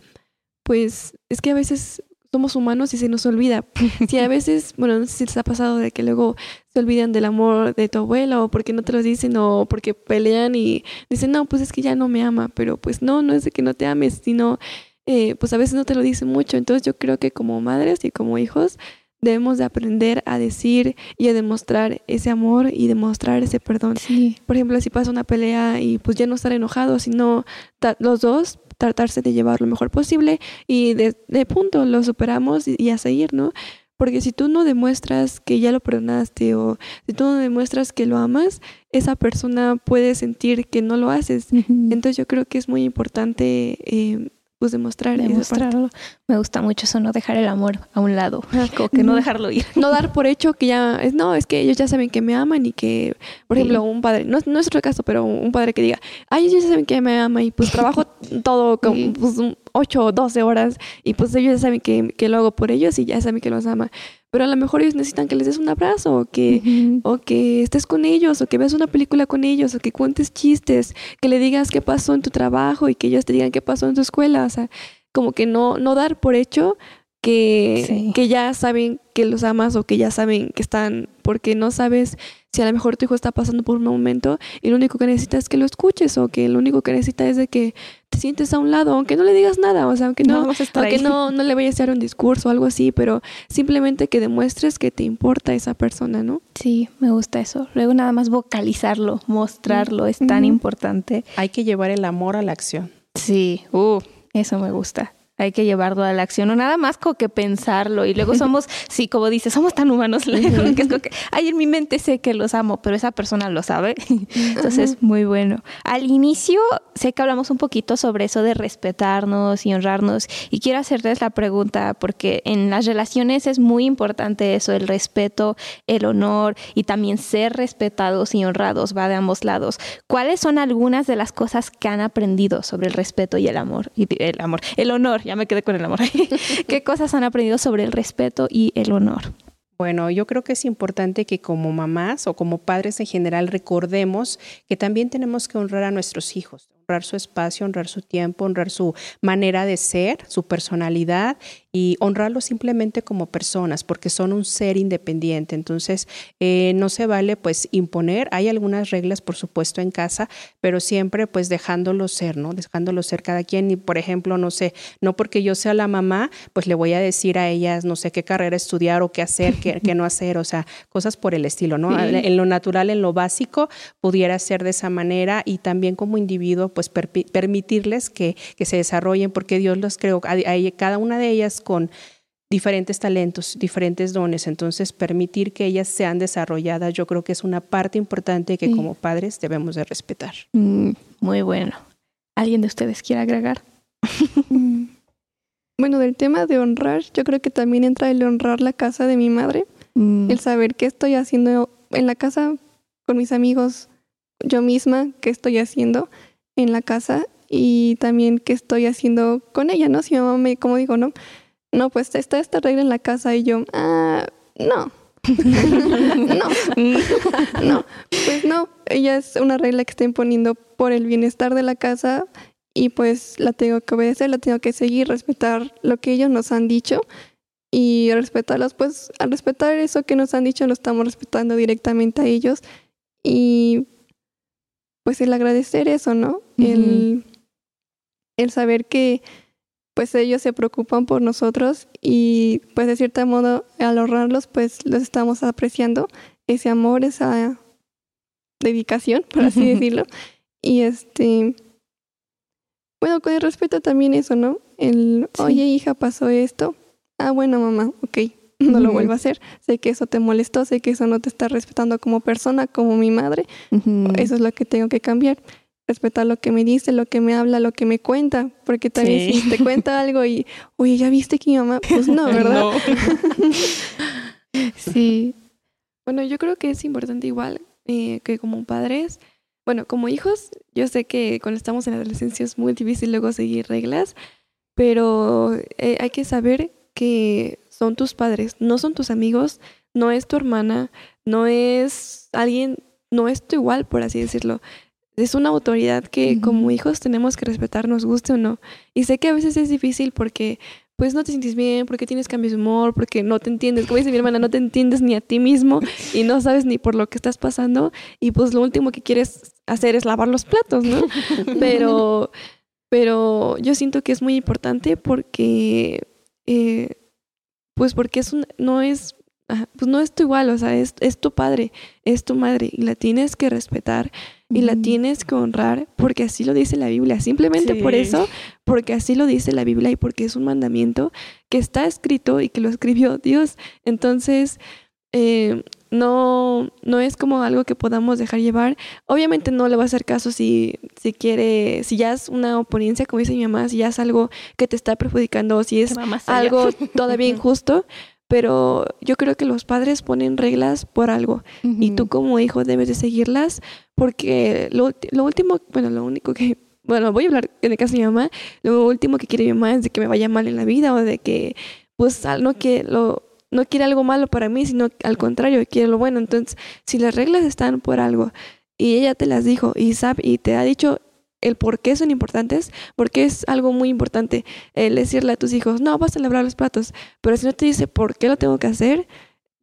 pues, es que a veces somos humanos y se nos olvida. Si a veces, bueno, no sé si les ha pasado de que luego se olvidan del amor de tu abuela o porque no te lo dicen o porque pelean y dicen, no, pues es que ya no me ama, pero pues no, no es de que no te ames, sino eh, pues a veces no te lo dicen mucho. Entonces yo creo que como madres y como hijos debemos de aprender a decir y a demostrar ese amor y demostrar ese perdón. Por ejemplo, si pasa una pelea y pues ya no estar enojados, sino los dos tratarse de llevar lo mejor posible y de, punto lo superamos y, a seguir, ¿no? Porque si tú no demuestras que ya lo perdonaste o si tú no demuestras que lo amas, esa persona puede sentir que no lo haces. Entonces yo creo que es muy importante eh, pues demostrar. Demostrarlo. Me gusta mucho eso, no dejar el amor a un lado, como que no dejarlo ir. No dar por hecho que ya, es, no, es que ellos ya saben que me aman y que, por Sí. ejemplo, un padre, no, no es otro caso, pero un padre que diga, ay, ellos ya saben que me ama y pues trabajo todo con Sí. pues, 8 o 12 horas y pues ellos ya saben que, que lo hago por ellos y ya saben que los ama. Pero a lo mejor ellos necesitan que les des un abrazo o que, o que estés con ellos, o que veas una película con ellos, o que cuentes chistes, que le digas qué pasó en tu trabajo y que ellos te digan qué pasó en tu escuela. O sea, como que no, no dar por hecho que, Sí. que ya saben que los amas o que ya saben que están, porque no sabes si a lo mejor tu hijo está pasando por un momento y lo único que necesita es que lo escuches o que lo único que necesita es de que te sientes a un lado, aunque no le digas nada, o sea, aunque no, aunque no, no le vayas a dar un discurso o algo así, pero simplemente que demuestres que te importa esa persona, ¿no? Sí, me gusta eso. Luego nada más vocalizarlo, mostrarlo, es tan importante. Hay que llevar el amor a la acción. Sí, uh, eso me gusta. Hay que llevarlo a la acción, no nada más como que pensarlo. Y luego somos, sí, como dices, somos tan humanos, que es como que, ay, en mi mente sé que los amo, pero esa persona lo sabe. Entonces, muy bueno. Al inicio, sé que hablamos un poquito sobre eso de respetarnos y honrarnos. Y quiero hacerles la pregunta, porque en las relaciones es muy importante eso, el respeto, el honor y también ser respetados y honrados, va de ambos lados. ¿Cuáles son algunas de las cosas que han aprendido sobre el respeto y el amor? Y el amor, el honor, ya me quedé con el amor. ¿Qué cosas han aprendido sobre el respeto y el honor? Bueno, yo creo que es importante que como mamás o como padres en general recordemos que también tenemos que honrar a nuestros hijos, honrar su espacio, honrar su tiempo, honrar su manera de ser, su personalidad y honrarlos simplemente como personas, porque son un ser independiente. Entonces, eh, no se vale pues imponer. Hay algunas reglas, por supuesto, en casa, pero siempre pues dejándolos ser, ¿no? Dejándolos ser cada quien. Y, por ejemplo, no sé, no porque yo sea la mamá, pues le voy a decir a ellas, no sé qué carrera estudiar o qué hacer, qué, qué no hacer, o sea, cosas por el estilo, ¿no? Sí. En lo natural, en lo básico, pudiera ser de esa manera y también como individuo, pues permitirles que, que se desarrollen, porque Dios los creó, a, a cada una de ellas con diferentes talentos, diferentes dones. Entonces, permitir que ellas sean desarrolladas, yo creo que es una parte importante que Sí. como padres debemos de respetar. Mm, muy bueno. ¿Alguien de ustedes quiere agregar? Bueno, del tema de honrar, yo creo que también entra el honrar la casa de mi madre, Mm, el saber qué estoy haciendo en la casa con mis amigos, yo misma, qué estoy haciendo en la casa y también qué estoy haciendo con ella, ¿no? Si mi mamá me, como digo, ¿no? No, pues está esta regla en la casa y yo, ah, no. no, no, pues no, ella es una regla que está imponiendo por el bienestar de la casa y pues la tengo que obedecer, la tengo que seguir, respetar lo que ellos nos han dicho y respetarlos, pues al respetar eso que nos han dicho lo estamos respetando directamente a ellos y pues el agradecer eso, ¿no? El, el saber que pues ellos se preocupan por nosotros y pues de cierto modo al honrarlos pues los estamos apreciando ese amor, esa dedicación, por así decirlo. Y este, bueno, con el respeto también eso, ¿no? El, Sí. oye hija, pasó esto. Ah, bueno, mamá, ok, no lo vuelvo a hacer. Sé que eso te molestó, sé que eso no te está respetando como persona, como mi madre. Eso es lo que tengo que cambiar. Respetar lo que me dice, lo que me habla, lo que me cuenta. Porque también Sí. si te cuenta algo y, oye, ¿ya viste que mi mamá? Pues no, ¿verdad? Sí. Bueno, yo creo que es importante igual eh, que como padres, bueno, como hijos, yo sé que cuando estamos en la adolescencia es muy difícil luego seguir reglas, pero eh, hay que saber que son tus padres, no son tus amigos, no es tu hermana, no es alguien, no es tu igual, por así decirlo. Es una autoridad que como hijos tenemos que respetar, nos guste o no. Y sé que a veces es difícil porque pues no te sientes bien, porque tienes cambios de humor, porque no te entiendes, como dice mi hermana, no te entiendes ni a ti mismo y no sabes ni por lo que estás pasando y pues lo último que quieres hacer es lavar los platos, ¿no? Pero, pero yo siento que es muy importante porque, eh, pues porque es un, no es, ajá, pues no es tu igual, o sea, es, es tu padre, es tu madre y la tienes que respetar y la tienes que honrar porque así lo dice la Biblia. Simplemente por eso, porque así lo dice la Biblia y porque es un mandamiento que está escrito y que lo escribió Dios. Entonces, eh, no, no es como algo que podamos dejar llevar. Obviamente no le va a hacer caso si, si quiere, si ya es una oponencia, como dice mi mamá, si ya es algo que te está perjudicando, si es algo todavía injusto, pero yo creo que los padres ponen reglas por algo. Y tú como hijo debes de seguirlas porque lo, lo último, bueno, lo único que, bueno, voy a hablar en el caso de mi mamá, lo último que quiere mi mamá es de que me vaya mal en la vida o de que, pues, al- no que lo no quiere algo malo para mí, sino al contrario, quiere lo bueno. Entonces, si las reglas están por algo y ella te las dijo y sabe y te ha dicho el por qué son importantes, porque es algo muy importante el decirle a tus hijos, no, vas a lavar los platos, pero si no te dice por qué lo tengo que hacer,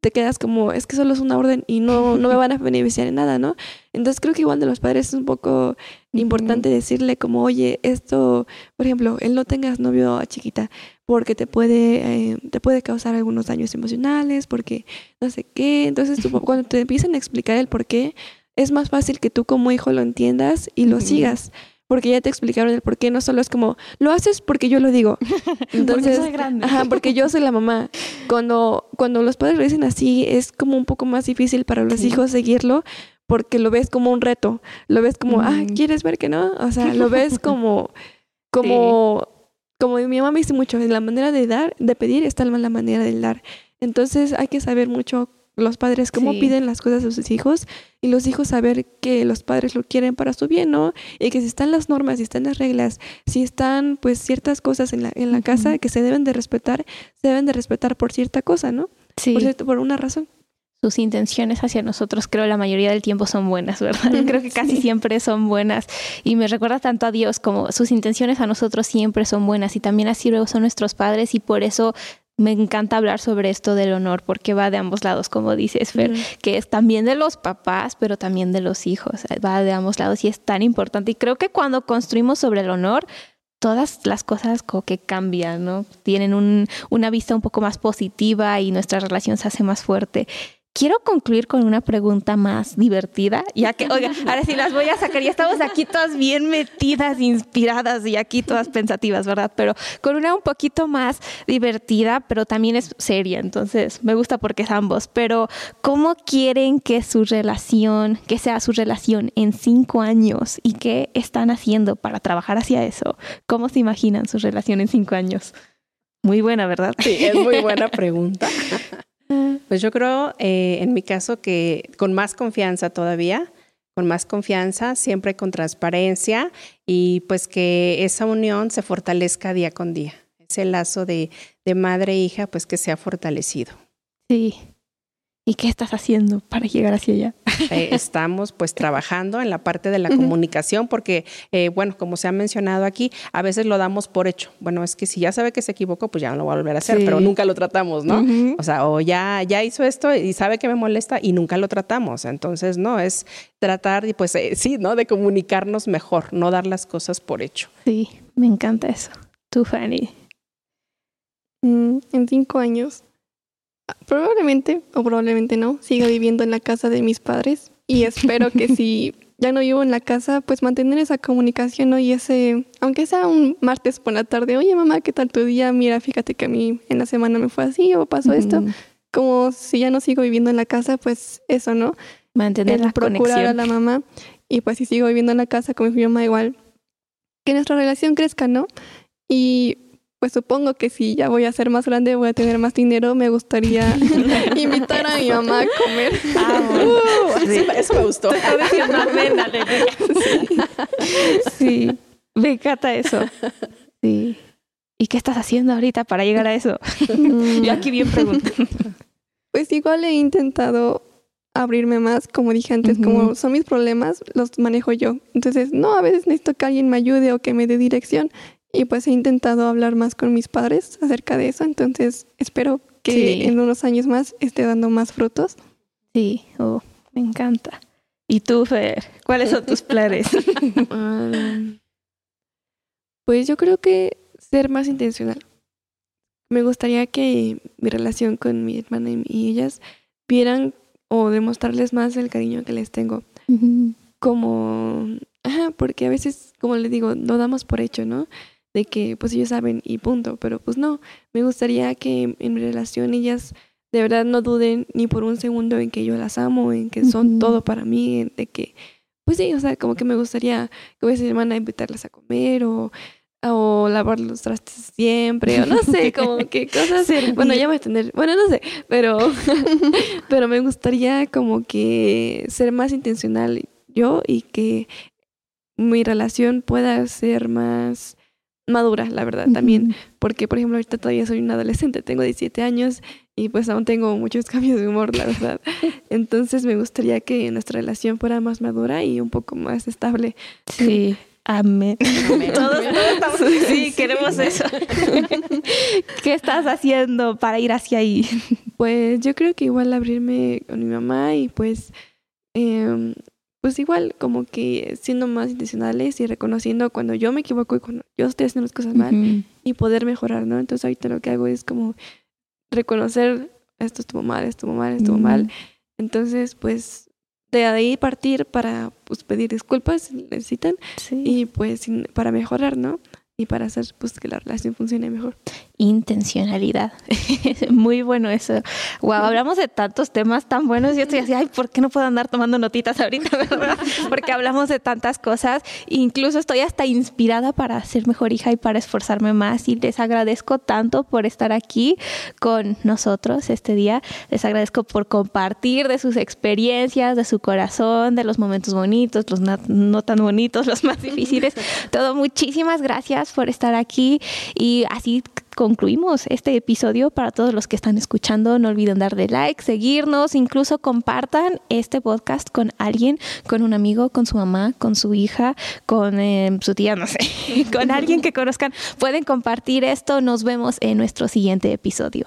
te quedas como, es que solo es una orden y no, no me van a beneficiar en nada, ¿no? Entonces creo que igual de los padres es un poco importante decirle como, oye, esto, por ejemplo, el no tengas novio a chiquita, porque te puede, eh, te puede causar algunos daños emocionales, porque no sé qué. Entonces tú, cuando te empiezan a explicar el por qué, es más fácil que tú como hijo lo entiendas y lo Ujú. sigas. Porque ya te explicaron el por qué, no solo es como, lo haces porque yo lo digo. Entonces, soy grande. Ajá, porque yo soy la mamá. Cuando, cuando los padres lo dicen así, es como un poco más difícil para los Sí. hijos seguirlo, porque lo ves como un reto. Lo ves como, ah. ¿quieres ver que no? O sea, lo ves como, como, como mi mamá me dice mucho, la manera de dar, de pedir está la manera de dar. Entonces hay que saber mucho los padres cómo Sí. piden las cosas a sus hijos y los hijos saber que los padres lo quieren para su bien, ¿no? Y que si están las normas, si están las reglas, si están pues ciertas cosas en la, en la casa que se deben de respetar, se deben de respetar por cierta cosa, ¿no? Sí. Por cierto, por una razón. Sus intenciones hacia nosotros creo la mayoría del tiempo son buenas, ¿verdad? Yo creo que casi Sí. siempre son buenas y me recuerda tanto a Dios como sus intenciones a nosotros siempre son buenas y también así luego son nuestros padres y por eso me encanta hablar sobre esto del honor porque va de ambos lados, como dices, Fer, que es también de los papás, pero también de los hijos, va de ambos lados y es tan importante y creo que cuando construimos sobre el honor todas las cosas como que cambian, ¿no? Tienen un- una vista un poco más positiva y nuestra relación se hace más fuerte. Quiero concluir con una pregunta más divertida, ya que, oiga, ahora sí las voy a sacar, ya estamos aquí todas bien metidas, inspiradas y aquí todas pensativas, ¿verdad? Pero con una un poquito más divertida, pero también es seria, entonces me gusta porque es ambos, pero ¿cómo quieren que su relación, que sea su relación en cinco años y qué están haciendo para trabajar hacia eso? ¿Cómo se imaginan su relación en cinco años? Muy buena, ¿verdad? Sí, es muy buena pregunta. Pues yo creo, eh, en mi caso, que con más confianza todavía, con más confianza, siempre con transparencia y pues que esa unión se fortalezca día con día. Ese lazo de, de madre e hija, pues que sea fortalecido. Sí. ¿Y qué estás haciendo para llegar hacia allá? Eh, estamos pues trabajando en la parte de la comunicación porque, eh, bueno, como se ha mencionado aquí, a veces lo damos por hecho. Bueno, es que si ya sabe que se equivocó, pues ya no lo va a volver a hacer, Sí. pero nunca lo tratamos, ¿no? O sea, o ya, ya hizo esto y sabe que me molesta y nunca lo tratamos. Entonces, no, es tratar y pues eh, sí, ¿no? De comunicarnos mejor, no dar las cosas por hecho. Sí, me encanta eso. Tú, Fanny. Mm, en cinco años, probablemente o probablemente no, siga viviendo en la casa de mis padres y espero que si ya no vivo en la casa, pues mantener esa comunicación, ¿no? Y ese, aunque sea un martes por la tarde, oye mamá, ¿qué tal tu día? Mira, fíjate que a mí en la semana me fue así o pasó esto. Como si ya no sigo viviendo en la casa, pues eso, ¿no? Mantener el la procurar a conexión. la mamá y pues si sigo viviendo en la casa con mi mamá igual que nuestra relación crezca, ¿no? Y pues supongo que si ya voy a ser más grande, voy a tener más dinero, me gustaría invitar a mi mamá a comer. Ah, bueno. Uh, eso, eso me gustó. Sí, me encanta eso. Sí. ¿Y qué estás haciendo ahorita para llegar a eso? Yo aquí bien pregunto. Pues igual he intentado abrirme más, como dije antes, como son mis problemas, los manejo yo. Entonces, no, a veces necesito que alguien me ayude o que me dé dirección. Y pues he intentado hablar más con mis padres acerca de eso. Entonces, espero que Sí. en unos años más esté dando más frutos. Sí, oh, me encanta. ¿Y tú, Fer? ¿Cuáles son tus planes? Pues yo creo que ser más intencional. Me gustaría que mi relación con mi hermana y- ellas vieran o demostrarles más el cariño que les tengo. Como, ajá, porque a veces, como les digo, lo damos por hecho, ¿no? De que pues ellos saben y punto, pero pues no. Me gustaría que en mi relación ellas de verdad no duden ni por un segundo en que yo las amo, en que son todo para mí, en- de que pues sí, o sea, como que me gustaría que hubiese hermana invitarlas a comer o, o lavar los trastes siempre, o no sé, como que cosas. Bueno, ya voy a tener, bueno, no sé, pero, pero me gustaría como que ser más intencional yo y que mi relación pueda ser más madura, la verdad, también. Porque, por ejemplo, ahorita todavía soy una adolescente, tengo 17 años y pues aún tengo muchos cambios de humor, la verdad. Entonces me gustaría que nuestra relación fuera más madura y un poco más estable. Sí. Amén. Todos, estamos, sí, queremos eso. ¿Qué estás haciendo para ir hacia ahí? Pues yo creo que igual abrirme con mi mamá y pues eh, pues igual como que siendo más intencionales y reconociendo cuando yo me equivoco y cuando yo estoy haciendo las cosas mal y poder mejorar, ¿no? Entonces ahorita lo que hago es como reconocer esto estuvo mal, estuvo mal, estuvo mal. Entonces, pues de ahí partir para pues, pedir disculpas si necesitan y pues para mejorar, ¿no? Y para hacer pues que la relación funcione mejor. Intencionalidad. Muy bueno eso. Wow, hablamos de tantos temas tan buenos. Yo estoy así, ay, ¿por qué no puedo andar tomando notitas ahorita? Porque hablamos de tantas cosas. Incluso estoy hasta inspirada para ser mejor hija y para esforzarme más. Y les agradezco tanto por estar aquí con nosotros este día. Les agradezco por compartir de sus experiencias, de su corazón, de los momentos bonitos, los no tan bonitos, los más difíciles. Todo, muchísimas por estar aquí y así concluimos este episodio. Para todos los que están escuchando, no olviden darle like, seguirnos, incluso compartan este podcast con alguien, con un amigo, con su mamá, con su hija, con eh, su tía, no sé, con alguien que conozcan. Pueden compartir esto. Nos vemos en nuestro siguiente episodio.